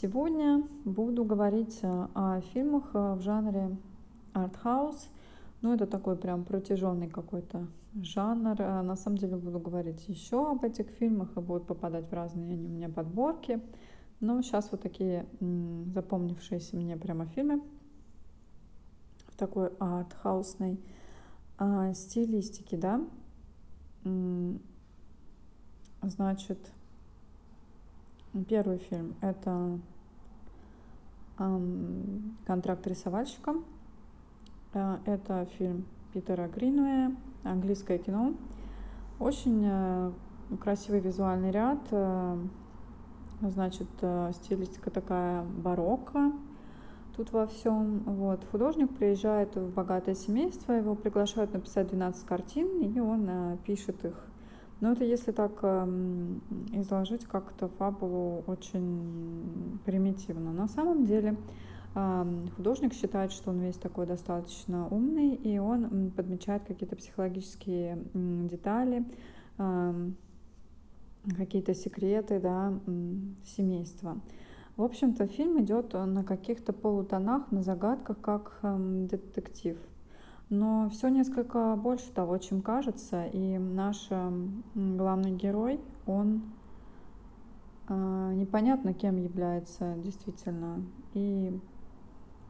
Сегодня буду говорить о фильмах в жанре артхаус. Ну, это такой прям протяженный какой-то жанр. На самом деле буду говорить еще об этих фильмах и будут попадать в разные они у меня подборки. Но сейчас вот такие запомнившиеся мне прямо фильмы в такой артхаусной а, стилистике, да. Значит, первый фильм это «Контракт рисовальщика». Э, это фильм Питера Гринуэя, английское кино. Очень э, красивый визуальный ряд. Э, значит, стилистика такая барокко тут во всем. Вот. Художник приезжает в богатое семейство, его приглашают написать 12 картин, и он пишет их но это если так эм, изложить как-то фабулу очень примитивно. На самом деле художник считает, что он весь такой достаточно умный, и он подмечает какие-то психологические детали, какие-то секреты да, семейства. В общем-то, фильм идет на каких-то полутонах, на загадках, как эм, детектив но все несколько больше того, чем кажется. И наш главный герой, он а, непонятно кем является действительно. И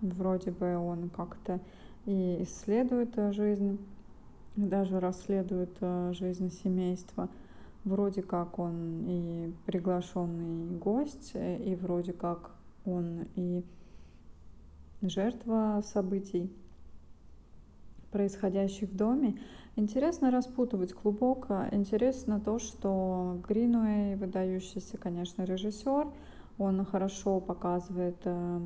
вроде бы он как-то и исследует жизнь, даже расследует а, жизнь семейства. Вроде как он и приглашенный гость, и вроде как он и жертва событий происходящих в доме. Интересно распутывать клубок. Интересно то, что Гринуэй, выдающийся, конечно, режиссер, он хорошо показывает э,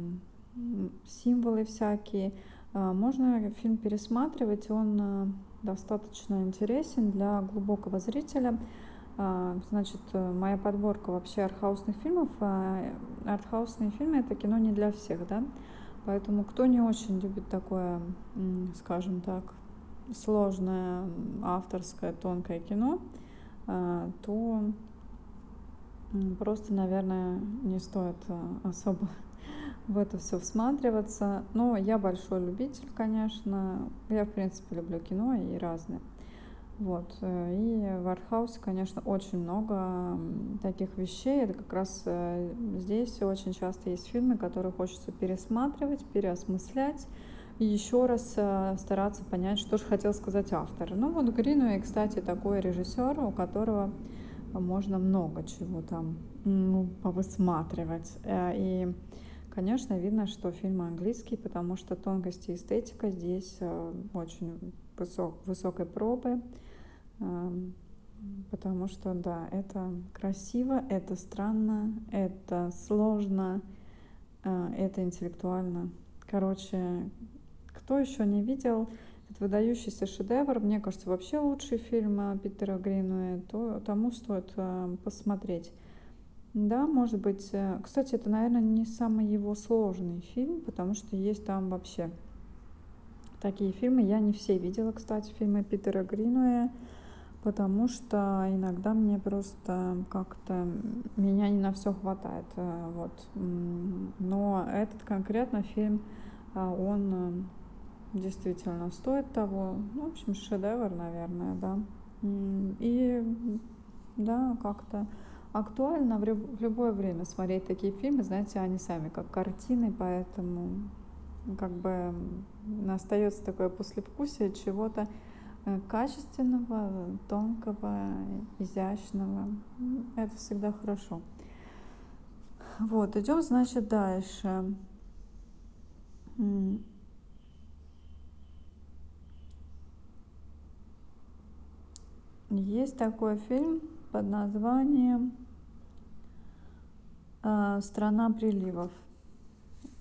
символы всякие. Э, можно фильм пересматривать, он э, достаточно интересен для глубокого зрителя. Значит, моя подборка вообще артхаусных фильмов. Артхаусные фильмы это кино не для всех, да. Поэтому кто не очень любит такое, скажем так, сложное авторское тонкое кино, а, то просто, наверное, не стоит а, особо в это все всматриваться. Но я большой любитель, конечно. Я, в принципе, люблю кино и разное. Вот. Э, и в артхаусе, конечно, очень много таких вещей. Это как раз э, здесь очень часто есть фильмы, которые хочется пересматривать, переосмыслять и еще раз э, стараться понять, что же хотел сказать автор. Ну вот Гринуэй, кстати, такой режиссер, у которого можно много чего там ну, повысматривать. И, конечно, видно, что фильм английский, потому что тонкость и эстетика здесь очень высок, высокой пробы потому что, да, это красиво, это странно, это сложно, а, это интеллектуально. Короче, кто еще не видел этот выдающийся шедевр, мне кажется, вообще лучший фильм а, Питера Гринуэ, то тому стоит а, посмотреть. Да, может быть. Э, кстати, это, наверное, не самый его сложный фильм, потому что есть там вообще такие фильмы. Я не все видела, кстати, фильмы Питера Гринуэ потому что иногда мне просто как-то меня не на все хватает. Э, вот. Но этот конкретно фильм, а, он э, действительно стоит того. Ну, в общем, шедевр, наверное, да. И да, как-то актуально в, любое время смотреть такие фильмы, знаете, они сами как картины, поэтому как бы остается такое послевкусие чего-то Э, качественного, тонкого, изящного. Это всегда хорошо. Вот, идем, значит, дальше. Есть такой фильм под названием э, «Страна приливов».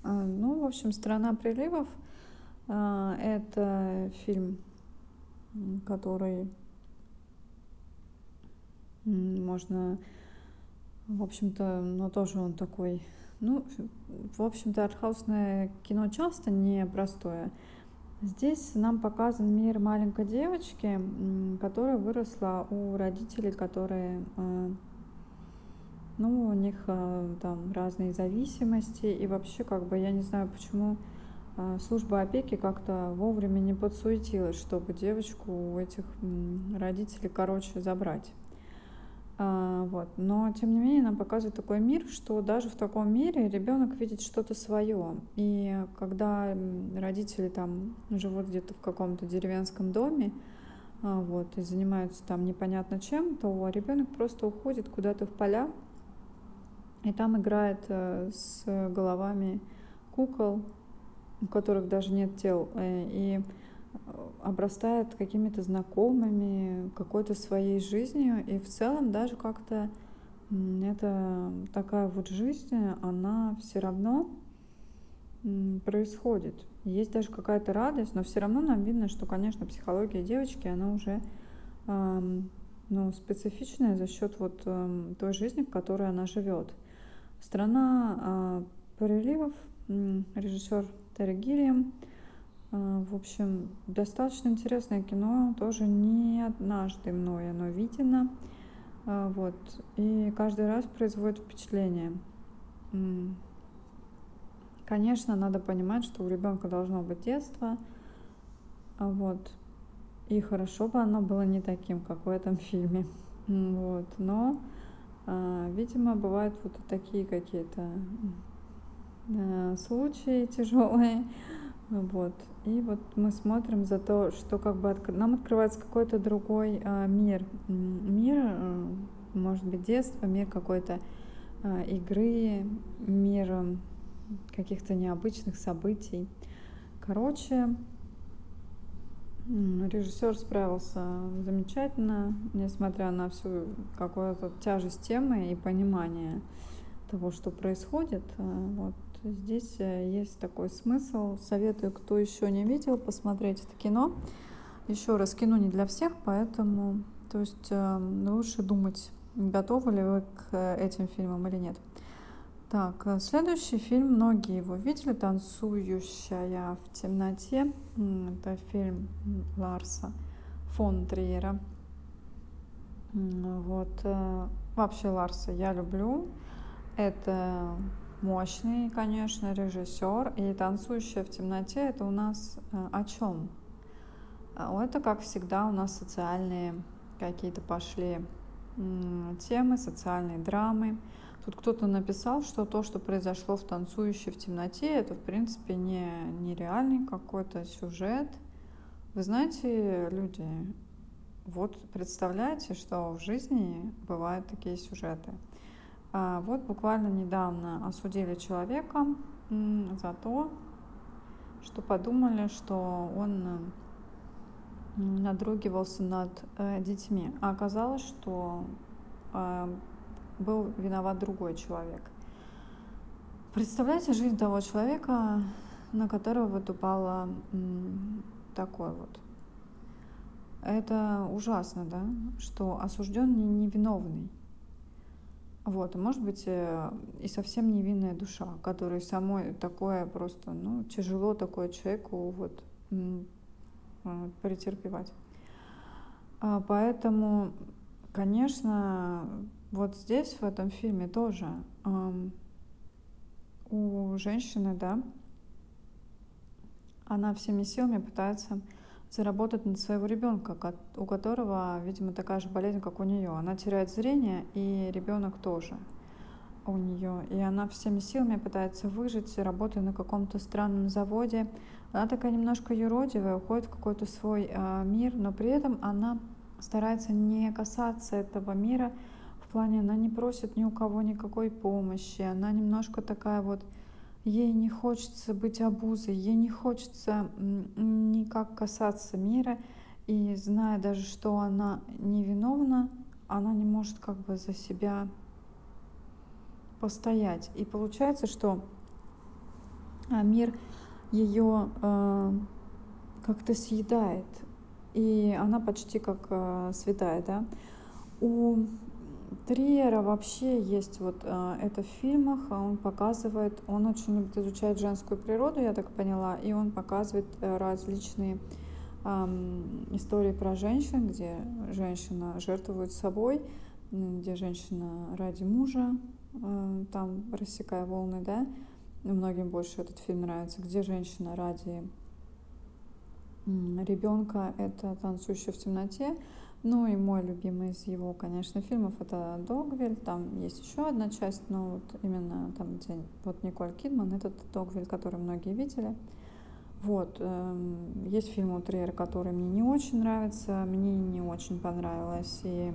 Э, ну, в общем, «Страна приливов» — это фильм который можно, в общем-то, но тоже он такой, ну, в общем-то, артхаусное кино часто непростое. Здесь нам показан мир маленькой девочки, которая выросла у родителей, которые, э, ну, у них э, там разные зависимости, и вообще, как бы, я не знаю, почему служба опеки как-то вовремя не подсуетилась, чтобы девочку у этих родителей, короче, забрать. А, вот. Но, тем не менее, нам показывает такой мир, что даже в таком мире ребенок видит что-то свое. И когда родители там живут где-то в каком-то деревенском доме, а, вот, и занимаются там непонятно чем, то ребенок просто уходит куда-то в поля, и там играет э, с головами кукол, у которых даже нет тел, э, и обрастает какими-то знакомыми, какой-то своей жизнью, и в целом даже как-то это такая вот жизнь, она все равно происходит. Есть даже какая-то радость, но все равно нам видно, что, конечно, психология девочки, она уже ну, специфичная за счет вот той жизни, в которой она живет. Страна а, приливов, режиссер Терри Гиллиам. А, в общем, достаточно интересное кино, тоже не однажды мной оно видено. А, вот. И каждый раз производит впечатление. Конечно, надо понимать, что у ребенка должно быть детство. Вот. И хорошо бы оно было не таким, как в этом фильме. Вот. Но, видимо, бывают вот такие какие-то случаи тяжелые. Вот. И вот мы смотрим за то, что как бы от... нам открывается какой-то другой а, мир. Мир, а, может быть, детство, мир какой-то а, игры, мир каких-то необычных событий. Короче, режиссер справился замечательно, несмотря на всю какую-то тяжесть темы и понимание того, что происходит. Вот здесь э, есть такой смысл. Советую, кто еще не видел, посмотреть это кино. Еще раз, кино не для всех, поэтому то есть э, лучше думать, готовы ли вы к э, этим фильмам или нет. Так, следующий фильм, многие его видели, «Танцующая в темноте». Это фильм Ларса фон Триера. Вот. Вообще Ларса я люблю. Это мощный, конечно, режиссер. И «Танцующая в темноте» — это у нас э, о чем? А, это, как всегда, у нас социальные какие-то пошли темы, социальные драмы. Тут кто-то написал, что то, что произошло в «Танцующей в темноте», это, в принципе, не, не реальный какой-то сюжет. Вы знаете, люди, вот представляете, что в жизни бывают такие сюжеты – вот буквально недавно осудили человека за то, что подумали, что он надругивался над э, детьми. А оказалось, что э, был виноват другой человек. Представляете жизнь того человека, на которого вот упало такое вот. Это ужасно, да, что осужден невиновный. Вот, может быть, э, и совсем невинная душа, которой самой такое просто, ну, тяжело такое человеку вот а, претерпевать. А, поэтому, конечно, вот здесь, в этом фильме тоже у женщины, да, она всеми силами пытается заработать на своего ребенка, у которого, видимо, такая же болезнь, как у нее. Она теряет зрение, и ребенок тоже у нее. И она всеми силами пытается выжить, работая на каком-то странном заводе. Она такая немножко юродивая, уходит в какой-то свой э, мир, но при этом она старается не касаться этого мира. В плане она не просит ни у кого никакой помощи. Она немножко такая вот ей не хочется быть обузой, ей не хочется никак касаться мира, и зная даже, что она невиновна, она не может как бы за себя постоять. И получается, что а, мир ее э, как-то съедает, и она почти как э, святая, да. У Триера вообще есть вот э, это в фильмах, а он показывает, он очень любит изучать женскую природу, я так поняла, и он показывает э, различные истории про женщин, где женщина жертвует собой где женщина ради мужа, э, там рассекая волны, да, многим больше этот фильм нравится, где женщина ради ребенка, это танцующая в темноте. Ну и мой любимый из его, конечно, фильмов это Догвиль. Там есть еще одна часть, но вот именно там, где вот Николь Кидман, этот Догвиль, который многие видели. Вот. Эм, есть фильм у который мне не очень нравится. Мне не очень понравилась и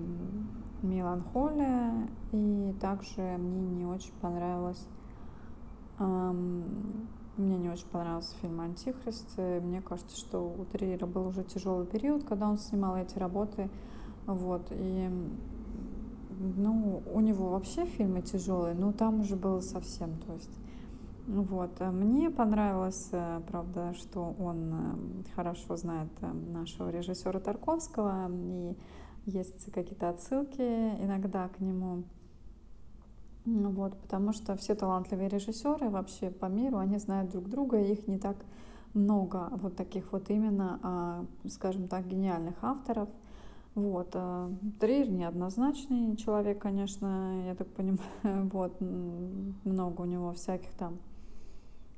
«Меланхолия», и также мне не очень понравилась мне не очень понравился фильм «Антихрист». Мне кажется, что у Триера был уже тяжелый период, когда он снимал эти работы. Вот. И ну, у него вообще фильмы тяжелые, но там уже было совсем, то есть вот. А мне понравилось, э, правда, что он э, хорошо знает э, нашего режиссера Тарковского, и есть какие-то отсылки иногда к нему. Вот, потому что все талантливые режиссеры вообще по миру, они знают друг друга, их не так много вот таких вот именно, а, скажем так, гениальных авторов. Вот. Триер неоднозначный человек, конечно, я так понимаю, вот, много у него всяких там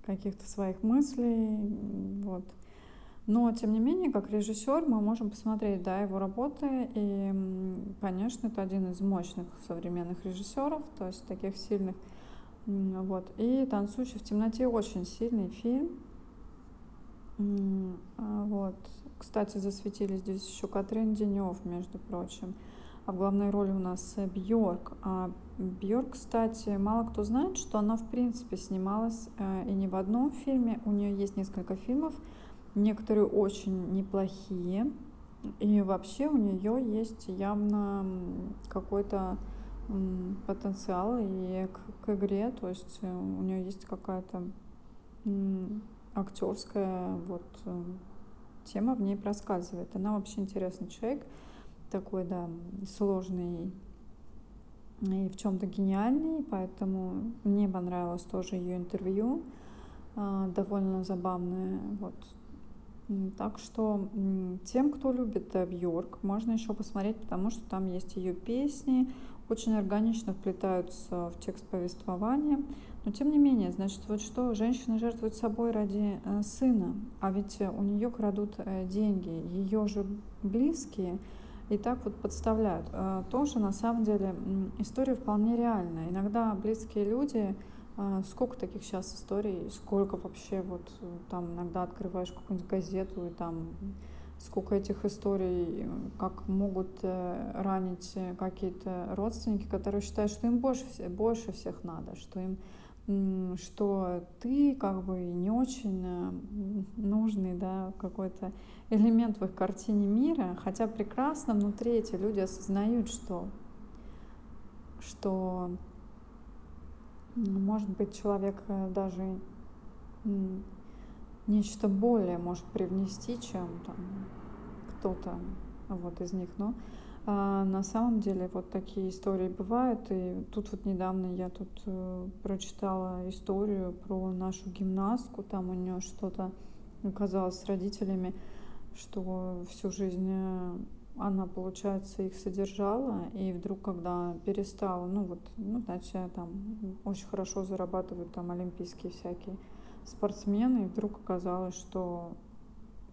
каких-то своих мыслей, вот. Но, тем не менее, как режиссер мы можем посмотреть, да, его работы, и, конечно, это один из мощных современных режиссеров, то есть таких сильных, вот. И «Танцующий в темноте» очень сильный фильм, а, вот. Кстати, засветились здесь еще Катрин Денев, между прочим. А в главной роли у нас Бьорк. А Бьорк, кстати, мало кто знает, что она в принципе снималась э, и не в одном фильме. У нее есть несколько фильмов, некоторые очень неплохие. И вообще у нее есть явно какой-то потенциал и к, к игре, то есть э, у нее есть какая-то актерская вот э, тема в ней проскальзывает. Она вообще интересный человек такой, да, сложный и в чем-то гениальный, поэтому мне понравилось тоже ее интервью, а, довольно забавное, вот. Так что тем, кто любит Бьорк, можно еще посмотреть, потому что там есть ее песни, очень органично вплетаются в текст повествования. Но тем не менее, значит, вот что, женщина жертвует собой ради э, сына, а ведь у нее крадут э, деньги, ее же близкие – и так вот подставляют. Тоже на самом деле история вполне реальная. Иногда близкие люди, сколько таких сейчас историй, сколько вообще вот там иногда открываешь какую-нибудь газету и там сколько этих историй, как могут э, ранить какие-то родственники, которые считают, что им больше, больше всех надо, что им что ты как бы не очень э, нужный да, какой-то элемент в их картине мира, хотя прекрасно внутри эти люди осознают, что, что может быть человек э, даже нечто более может привнести, чем кто-то вот из них, но а на самом деле вот такие истории бывают. И тут вот недавно я тут э, прочитала историю про нашу гимнастку. Там у нее что-то оказалось с родителями, что всю жизнь э, она, получается, их содержала, и вдруг, когда перестала, ну вот, ну, значит, там очень хорошо зарабатывают там олимпийские всякие спортсмены, и вдруг оказалось, что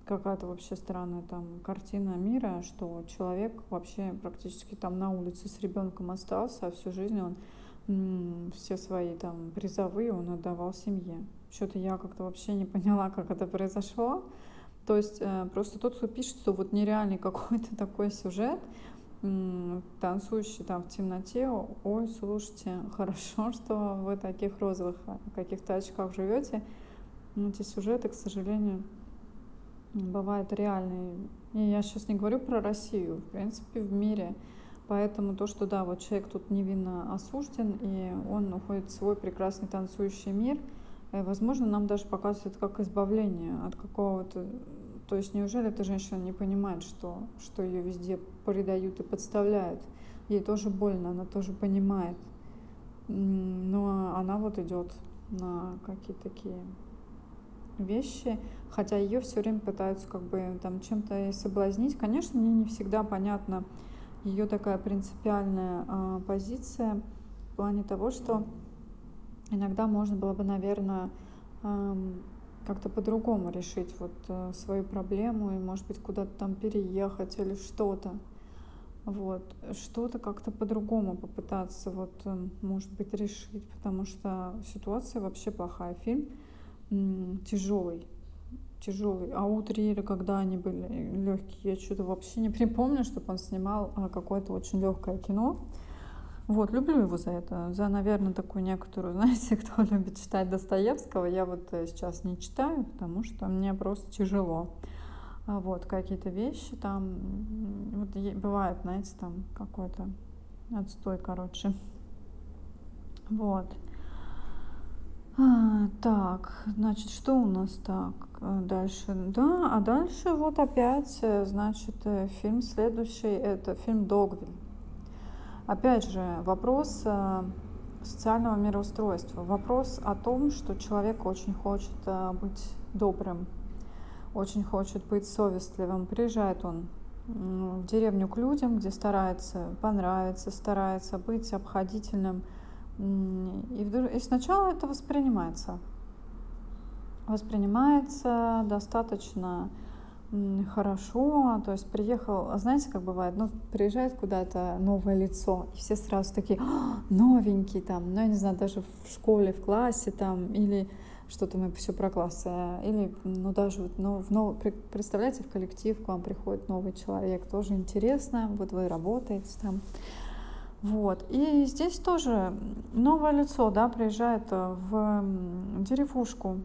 какая-то вообще странная там картина мира, что человек вообще практически там на улице с ребенком остался, а всю жизнь он все свои там призовые он отдавал семье. Что-то я как-то вообще не поняла, как это произошло. То есть э, просто тот, кто пишет, что вот нереальный какой-то такой сюжет, танцующий там в темноте, ой, слушайте, хорошо, что вы таких розовых а, каких-то очках живете. Эти сюжеты, к сожалению, бывают реальные. И я сейчас не говорю про Россию, в принципе, в мире. Поэтому то, что да, вот человек тут невинно осужден, и он уходит в свой прекрасный танцующий мир, возможно, нам даже показывает как избавление от какого-то... То есть неужели эта женщина не понимает, что, что ее везде предают и подставляют? Ей тоже больно, она тоже понимает. Но она вот идет на какие-то такие вещи, хотя ее все время пытаются как бы там чем-то соблазнить. Конечно, мне не всегда понятно ее такая принципиальная а, позиция в плане того, что иногда можно было бы, наверное, как-то по-другому решить вот э, свою проблему и, может быть, куда-то там переехать или что-то. Вот, что-то как-то по-другому попытаться, вот, э, может быть, решить, потому что ситуация вообще плохая. Фильм тяжелый, тяжелый. А у Триера, когда они были легкие, я что-то вообще не припомню, чтобы он снимал а, какое-то очень легкое кино. Вот, люблю его за это, за, наверное, такую некоторую, знаете, кто любит читать Достоевского, я вот э, сейчас не читаю, потому что мне просто тяжело. А вот, какие-то вещи там, вот бывает, знаете, там какой-то отстой, короче. Вот. А, так, значит, что у нас так э, дальше? Да, а дальше вот опять, э, значит, фильм следующий, это фильм «Догвиль». Опять же, вопрос э, социального мироустройства, вопрос о том, что человек очень хочет э, быть добрым, очень хочет быть совестливым. Приезжает он в деревню к людям, где старается понравиться, старается быть обходительным. И, вдруг, и сначала это воспринимается. Воспринимается достаточно хорошо, то есть приехал, а знаете, как бывает, ну, приезжает куда-то новое лицо, и все сразу такие, «А, новенький там, ну, я не знаю, даже в школе, в классе там, или что-то мы все про классы, или, ну, даже вот, ну, в нов... представляете, в коллектив к вам приходит новый человек, тоже интересно, вот вы работаете там, вот. И здесь тоже новое лицо, да, приезжает в деревушку,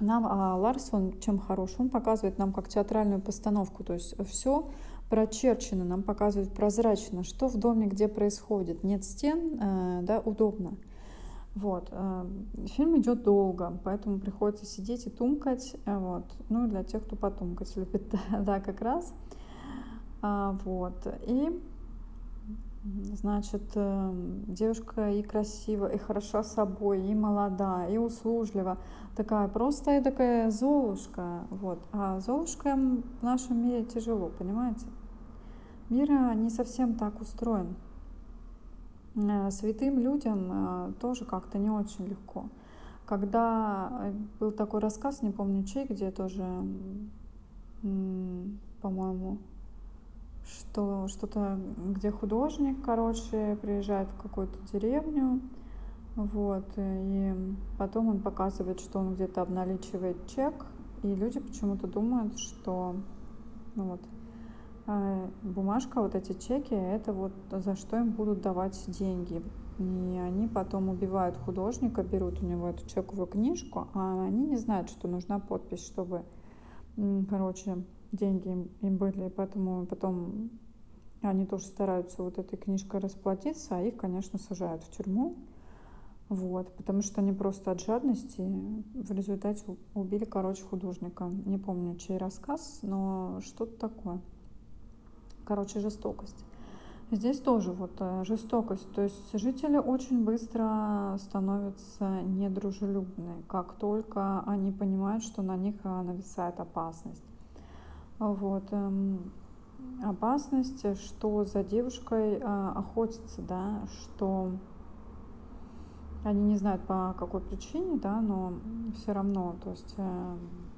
нам а Ларс, он чем хорош? Он показывает нам как театральную постановку, то есть все прочерчено, нам показывает прозрачно, что в доме где происходит. Нет стен, э, да, удобно. Вот. Э, фильм идет долго, поэтому приходится сидеть и тумкать. Э, вот. Ну, для тех, кто потумкать любит, да, как раз. А, вот. И Значит, эм, девушка и красивая, и хороша собой, и молода, и услужлива. Такая простая такая Золушка. Вот. А Золушка в нашем мире тяжело, понимаете? Мир э, не совсем так устроен. Э, святым людям э, тоже как-то не очень легко. Когда был такой рассказ, не помню чей, где тоже, по-моему, что что-то, где художник, короче, приезжает в какую-то деревню, вот, и потом он показывает, что он где-то обналичивает чек, и люди почему-то думают, что ну вот, а, бумажка, вот эти чеки, это вот за что им будут давать деньги. И они потом убивают художника, берут у него эту чековую книжку, а они не знают, что нужна подпись, чтобы, короче, деньги им, были, поэтому потом они тоже стараются вот этой книжкой расплатиться, а их, конечно, сажают в тюрьму. Вот, потому что они просто от жадности в результате убили, короче, художника. Не помню, чей рассказ, но что-то такое. Короче, жестокость. Здесь тоже вот э, жестокость. То есть жители очень быстро становятся недружелюбны, как только они понимают, что на них э, нависает опасность. Вот. Эм, опасность, что за девушкой а, охотятся, да, что они не знают по какой причине, да, но все равно, то есть, э,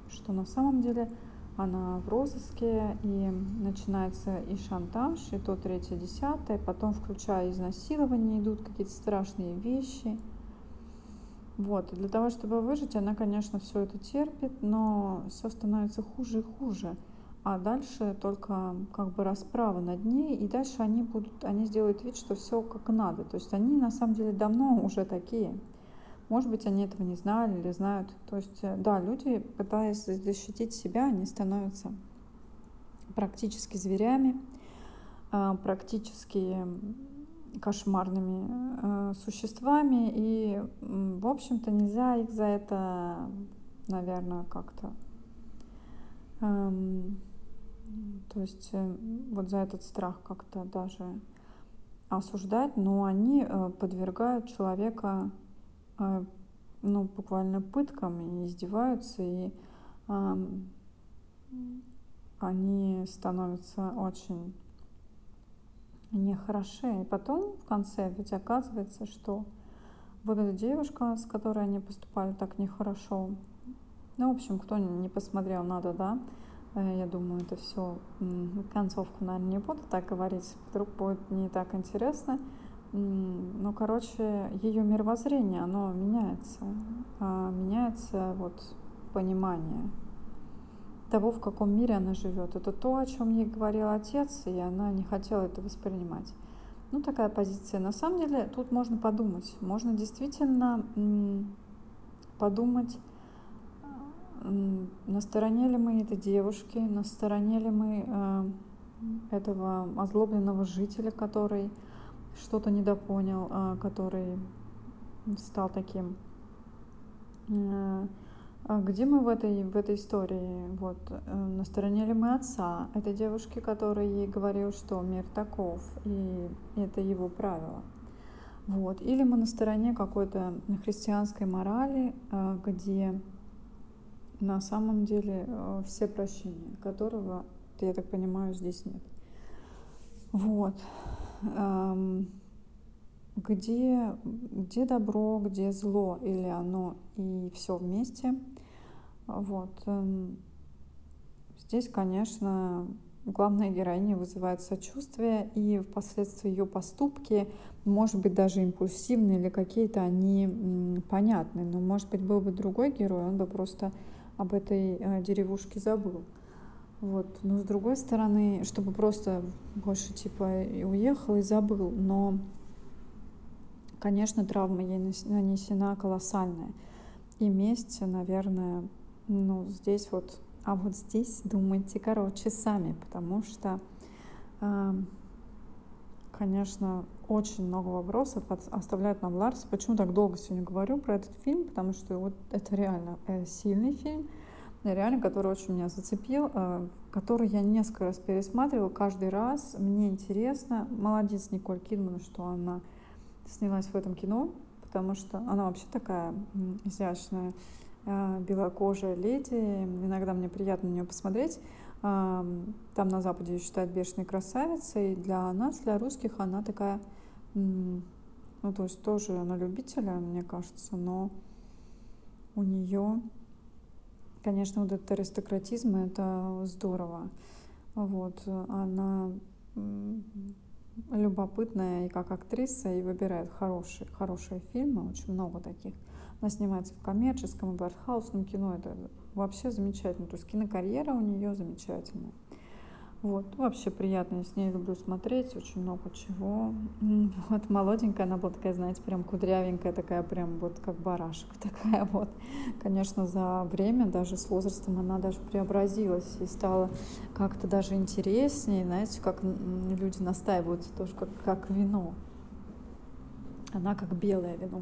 что на самом деле она в розыске, и начинается и шантаж, и то третье, десятое, потом, включая изнасилование, идут какие-то страшные вещи. Вот, и для того, чтобы выжить, она, конечно, все это терпит, но все становится хуже и хуже а дальше только как бы расправа над ней, и дальше они будут, они сделают вид, что все как надо. То есть они на самом деле давно уже такие. Может быть, они этого не знали или знают. То есть, э, да, люди, пытаясь защитить себя, они становятся практически зверями, э, практически кошмарными э, существами. И, в общем-то, нельзя их за это, наверное, как-то эм, то есть э, вот за этот страх как-то даже осуждать, но они э, подвергают человека э, ну, буквально пыткам и издеваются, и они становятся очень не хороши. И потом в конце ведь оказывается, что вот эта девушка, с которой они поступали так нехорошо, ну, в общем, кто не посмотрел, надо, да, я думаю, это все концовку, наверное, не буду так говорить, вдруг будет не так интересно. Ну, короче, ее мировоззрение, оно меняется. А, меняется вот понимание того, в каком мире она живет. Это то, о чем ей говорил отец, и она не хотела это воспринимать. Ну, такая позиция. На самом деле, тут можно подумать. Можно действительно подумать, на стороне ли мы этой девушки, на стороне ли мы э, этого озлобленного жителя, который что-то недопонял, э, который стал таким. Э, а где мы в этой, в этой истории? Вот, на стороне ли мы отца этой девушки, который ей говорил, что мир таков, и это его правило? Вот. Или мы на стороне какой-то христианской морали, где на самом деле э, все прощения, которого, я так понимаю, здесь нет. Вот. Эм, где, где добро, где зло, или оно и все вместе. Вот. Эм, здесь, конечно, главная героиня вызывает сочувствие, и впоследствии ее поступки, может быть, даже импульсивные или какие-то, они понятны. Но, может быть, был бы другой герой, он бы просто об этой э, деревушке забыл. Вот. Но с другой стороны, чтобы просто больше типа уехал и забыл. Но Конечно, травма ей нанесена колоссальная. И месть, наверное, ну, здесь вот, а вот здесь думайте, короче, сами, потому что, э, конечно, очень много вопросов оставляет нам Ларс. Почему так долго сегодня говорю про этот фильм? Потому что вот это реально э, сильный фильм, реально, который очень меня зацепил, э, который я несколько раз пересматривала. Каждый раз мне интересно. Молодец Николь Кидман, что она снялась в этом кино, потому что она вообще такая изящная, а, белокожая леди. Иногда мне приятно на нее посмотреть. Там на Западе ее считают бешеной красавицей. Для нас, для русских, она такая, ну, то есть тоже она любителя, мне кажется, но у нее, конечно, вот этот аристократизм, это здорово. Вот, она любопытная и как актриса, и выбирает хорошие, хорошие фильмы, очень много таких. Она снимается в коммерческом и артхаусном кино, это вообще замечательно. То есть кинокарьера у нее замечательная. Вот, вообще приятно, я с ней люблю смотреть, очень много чего. Вот, молоденькая, она была такая, знаете, прям кудрявенькая, такая прям вот как барашка такая вот. Конечно, за время, даже с возрастом она даже преобразилась и стала как-то даже интереснее, знаете, как люди настаиваются тоже как, как вино. Она как белое вино.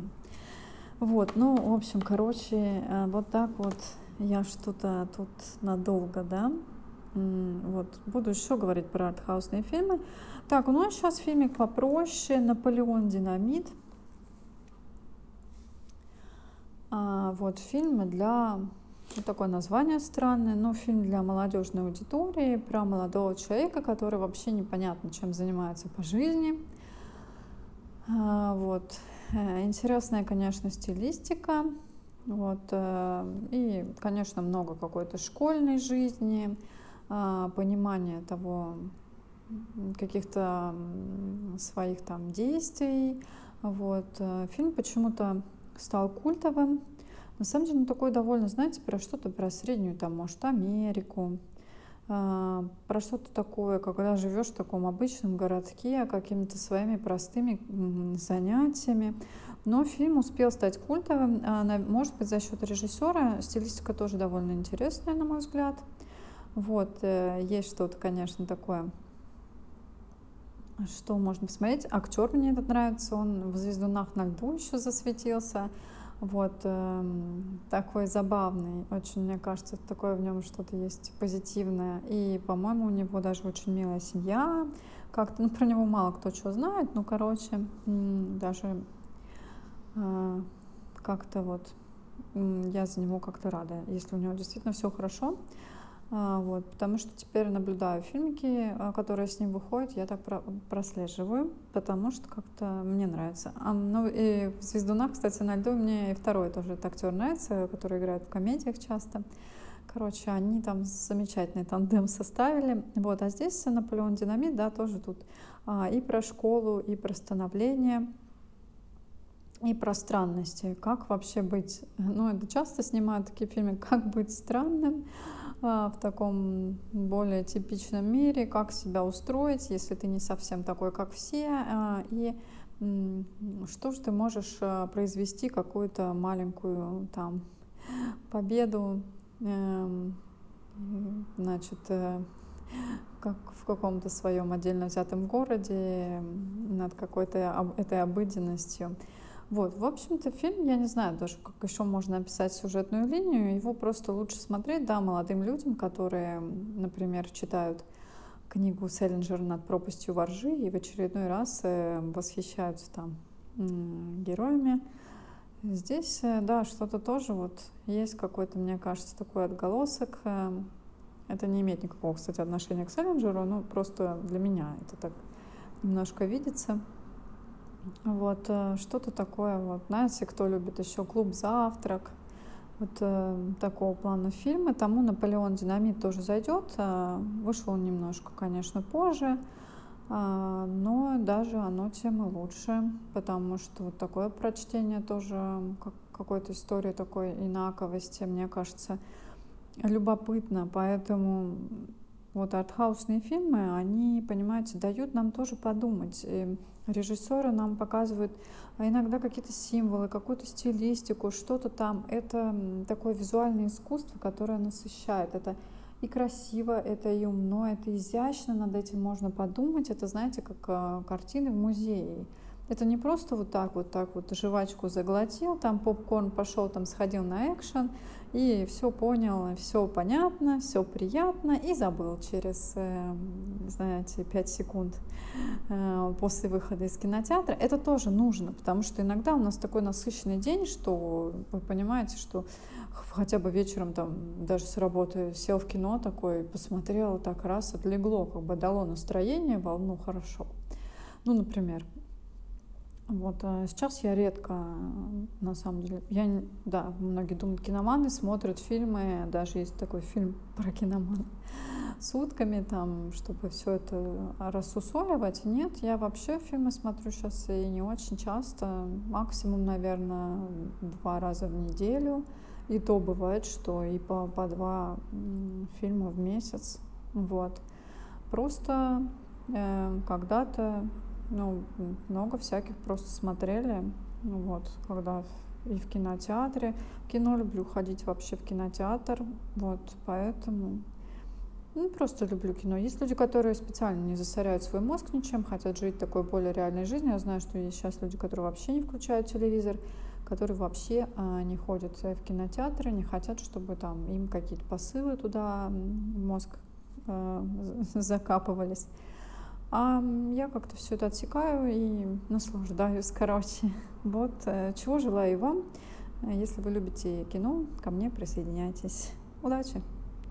Вот, ну, в общем, короче, э, вот так вот я что-то тут надолго, да, вот. Буду еще говорить про артхаусные фильмы. Так, ну а сейчас фильмик попроще. «Наполеон Динамит». А, вот фильм для... Вот такое название странное, но фильм для молодежной аудитории про молодого человека, который вообще непонятно, чем занимается по жизни. А, вот. Э, интересная, конечно, стилистика. Вот. Э, и, конечно, много какой-то школьной жизни. А, понимание того, каких-то своих там действий. Вот. Э, фильм почему-то стал культовым. На самом деле он такой довольно, знаете, про что-то про среднюю, там, может, Америку, а, про что-то такое, когда живешь в таком обычном городке, какими-то своими простыми занятиями. Но фильм успел стать культовым, а, может быть, за счет режиссера. Стилистика тоже довольно интересная, на мой взгляд. Вот, э, есть что-то, конечно, такое, что можно посмотреть. Актер мне этот нравится, он в «Звездунах на льду» еще засветился. Вот, эм, такой забавный, очень, мне кажется, такое в нем что-то есть позитивное. И, по-моему, у него даже очень милая семья. Как-то, ну, про него мало кто что знает, ну, короче, даже как-то вот я за него как-то рада, если у него действительно все хорошо. А, вот, потому что теперь наблюдаю фильмики, а, которые с ним выходят, я так прослеживаю, потому что как-то мне нравится. А, ну и в «Звездунах», кстати, на льду мне и второй тоже этот актер нравится, который играет в комедиях часто. Короче, они там замечательный тандем составили. Вот, а здесь Наполеон Динамит, да, тоже тут а, и про школу, и про становление, и про странности. Как вообще быть, ну, это часто снимают такие фильмы, как быть странным а, в таком более типичном мире, как себя устроить, если ты не совсем такой, как все, а, и что же ты можешь а, произвести какую-то маленькую там победу Эм, значит, э, как в каком-то своем отдельно взятом городе над какой-то этой обыденностью. Вот, в общем-то, фильм, я не знаю даже, как еще можно описать сюжетную линию, его просто лучше смотреть, да, молодым людям, которые, например, читают книгу Селлинджера «Над пропастью воржи» и в очередной раз э, восхищаются там героями, Здесь, э, да, что-то тоже вот есть какой-то, мне кажется, такой отголосок. Э, это не имеет никакого, кстати, отношения к Селлинджеру, но просто для меня это так немножко видится. Вот э, что-то такое, вот, знаете, кто любит еще клуб «Завтрак», вот э, такого плана фильмы. Тому «Наполеон Динамит» тоже зайдет. Вышел немножко, конечно, позже. А, но даже оно тем и лучше, потому что вот такое прочтение тоже как какой-то истории такой инаковости, мне кажется, любопытно. Поэтому вот артхаусные фильмы, они, понимаете, дают нам тоже подумать. И режиссеры нам показывают а иногда какие-то символы, какую-то стилистику, что-то там. Это такое визуальное искусство, которое насыщает. Это и красиво, это и умно, это изящно, над этим можно подумать. Это, знаете, как э, картины в музее. Это не просто вот так вот, так вот жвачку заглотил, там попкорн пошел, там сходил на экшен, и все понял, все понятно, все приятно, и забыл через, э, знаете, 5 секунд э, после выхода из кинотеатра. Это тоже нужно, потому что иногда у нас такой насыщенный день, что вы понимаете, что хотя бы вечером там даже с работы сел в кино такой, посмотрел, так раз отлегло, как бы дало настроение, волну хорошо. Ну, например, вот а сейчас я редко, на самом деле, я, да, многие думают, киноманы смотрят фильмы, даже есть такой фильм про киноман, сутками, там, чтобы все это рассусоливать. Нет, я вообще фильмы смотрю сейчас и не очень часто, максимум, наверное, два раза в неделю. И то бывает, что и по, по два фильма в месяц. Вот. Просто э, когда-то ну, много всяких просто смотрели. Ну, вот, когда и в кинотеатре. В кино люблю ходить вообще в кинотеатр. Вот, поэтому ну, просто люблю кино. Есть люди, которые специально не засоряют свой мозг ничем, хотят жить такой более реальной жизнью. Я знаю, что есть сейчас люди, которые вообще не включают телевизор, которые вообще а, не ходят в кинотеатры, не хотят, чтобы там им какие-то посылы туда в мозг а, закапывались. А я как-то все это отсекаю и наслаждаюсь, короче. Вот, э, чего желаю и вам. Если вы любите кино, ко мне присоединяйтесь. Удачи!